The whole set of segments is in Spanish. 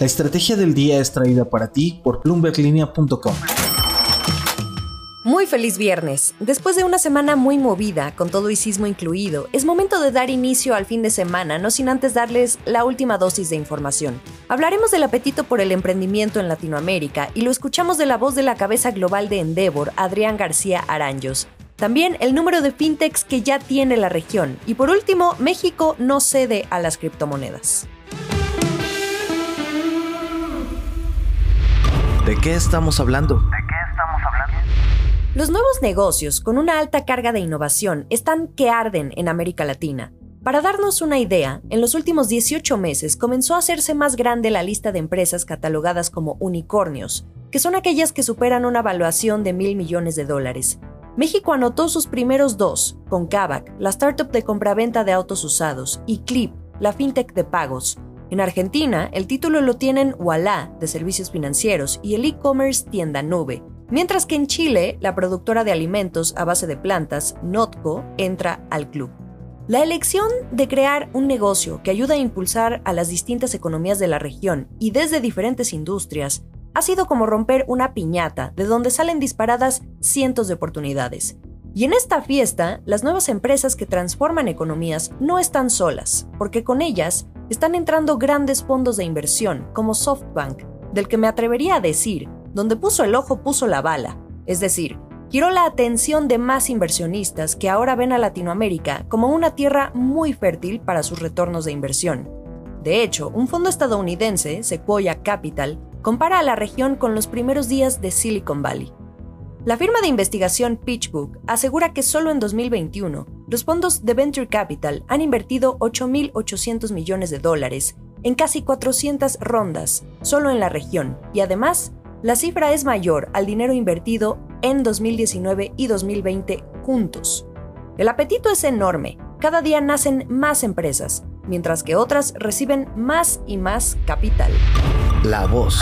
La estrategia del día es traída para ti por bloomberglinea.com. Muy feliz viernes. Después de una semana muy movida, con todo y sismo incluido, es momento de dar inicio al fin de semana, no sin antes darles la última dosis de información. Hablaremos del apetito por el emprendimiento en Latinoamérica y lo escuchamos de la voz de la cabeza global de Endeavor, Adrián García Aranjos. También el número de fintechs que ya tiene la región. Y por último, México no cede a las criptomonedas. ¿De qué estamos hablando? Los nuevos negocios con una alta carga de innovación están que arden en América Latina. Para darnos una idea, en los últimos 18 meses comenzó a hacerse más grande la lista de empresas catalogadas como unicornios, que son aquellas que superan una valuación de mil millones de dólares. México anotó sus primeros dos, con Kavak, la startup de compraventa de autos usados, y Clip, la fintech de pagos. En Argentina, el título lo tienen Walla, de servicios financieros, y el e-commerce Tienda Nube, Mientras que en Chile, la productora de alimentos a base de plantas, Notco, entra al club. La elección de crear un negocio que ayuda a impulsar a las distintas economías de la región y desde diferentes industrias ha sido como romper una piñata de donde salen disparadas cientos de oportunidades. Y en esta fiesta, las nuevas empresas que transforman economías no están solas, porque con ellas están entrando grandes fondos de inversión como SoftBank, del que me atrevería a decir donde puso el ojo puso la bala, es decir, giró la atención de más inversionistas que ahora ven a Latinoamérica como una tierra muy fértil para sus retornos de inversión. De hecho, un fondo estadounidense, Sequoia Capital, compara a la región con los primeros días de Silicon Valley. La firma de investigación PitchBook asegura que solo en 2021 los fondos de Venture Capital han invertido 8.800 millones de dólares en casi 400 rondas solo en la región y además la cifra es mayor al dinero invertido en 2019 y 2020 juntos. El apetito es enorme, cada día nacen más empresas, mientras que otras reciben más y más capital. La voz.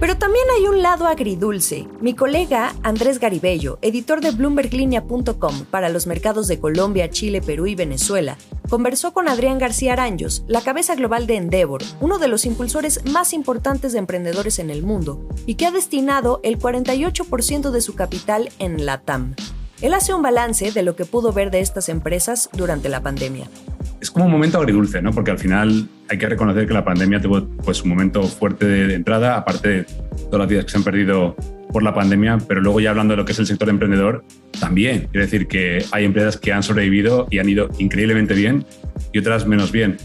Pero también hay un lado agridulce. Mi colega Andrés Garibello, editor de BloombergLinea.com para los mercados de Colombia, Chile, Perú y Venezuela, conversó con Adrián García Aranjos, la cabeza global de Endeavor, uno de los impulsores más importantes de emprendedores en el mundo, y que ha destinado el 48% de su capital en LATAM. Él hace un balance de lo que pudo ver de estas empresas durante la pandemia es como un momento agridulce, ¿no? Porque al final hay que reconocer que la pandemia tuvo pues, un momento fuerte de, entrada, aparte de todas las vidas que se han perdido por la pandemia, pero luego ya hablando de lo que es el sector emprendedor, también. Quiere decir que hay empresas que han sobrevivido y han ido increíblemente bien y otras menos bien.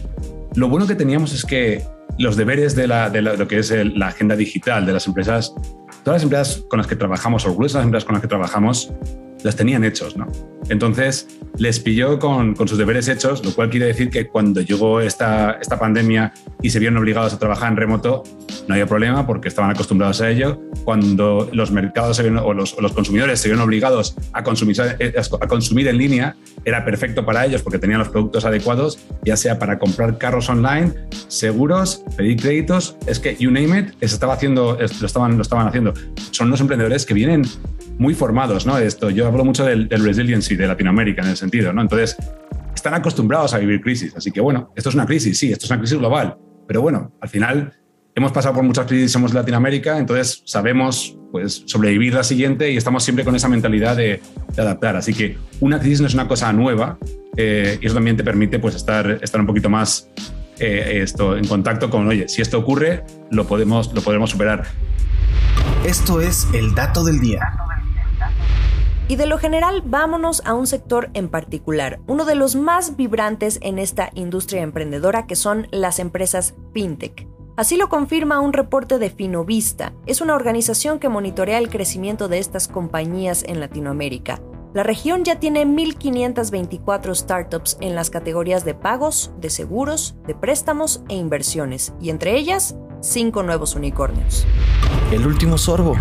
Lo bueno que teníamos es que los deberes de, la, de, lo que es la agenda digital de las empresas, todas las empresas con las que trabajamos, o las empresas con las que trabajamos, las tenían hechos, ¿no? Entonces les pilló con, sus deberes hechos, lo cual quiere decir que cuando llegó esta, esta pandemia y se vieron obligados a trabajar en remoto, no había problema porque estaban acostumbrados a ello. Cuando los mercados o los, los, consumidores se vieron obligados a consumir, a consumir en línea, era perfecto para ellos porque tenían los productos adecuados, ya sea para comprar carros online, seguros, pedir créditos, es que you name it, se estaba haciendo, lo estaban, lo estaban haciendo. Son los emprendedores que vienen muy formados, ¿no? Esto, yo hablo mucho del, resiliency de Latinoamérica en el sentido, ¿no? Entonces, están acostumbrados a vivir crisis. Así que, bueno, esto es una crisis, sí, esto es una crisis global. Pero bueno, al final hemos pasado por muchas crisis, somos Latinoamérica, entonces sabemos pues, sobrevivir la siguiente y estamos siempre con esa mentalidad de, adaptar. Así que una crisis no es una cosa nueva eh, y eso también te permite pues, estar, estar un poquito más eh, esto, en contacto con, oye, si esto ocurre, lo podemos, lo podemos superar. Esto es el dato del día. Y de lo general, vámonos a un sector en particular, uno de los más vibrantes en esta industria emprendedora que son las empresas fintech. Así lo confirma un reporte de Finovista. Es una organización que monitorea el crecimiento de estas compañías en Latinoamérica. La región ya tiene 1.524 startups en las categorías de pagos, de seguros, de préstamos e inversiones, y entre ellas, cinco nuevos unicornios. El último sorbo.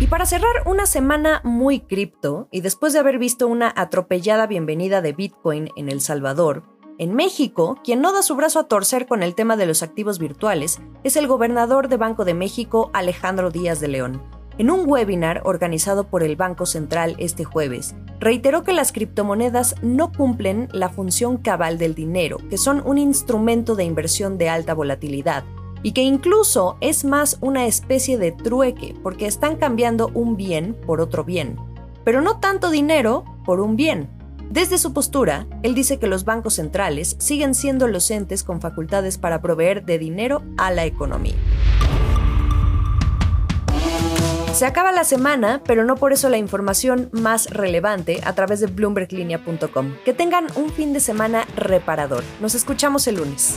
Y para cerrar una semana muy cripto, y después de haber visto una atropellada bienvenida de Bitcoin en El Salvador, en México, quien no da su brazo a torcer con el tema de los activos virtuales es el gobernador de Banco de México, Alejandro Díaz de León. En un webinar organizado por el Banco Central este jueves, reiteró que las criptomonedas no cumplen la función cabal del dinero, que son un instrumento de inversión de alta volatilidad, y que incluso es más una especie de trueque, porque están cambiando un bien por otro bien, pero no tanto dinero por un bien. Desde su postura, él dice que los bancos centrales siguen siendo los entes con facultades para proveer de dinero a la economía. Se acaba la semana, pero no por eso la información más relevante a través de bloomberglinea.com. Que tengan un fin de semana reparador. Nos escuchamos el lunes.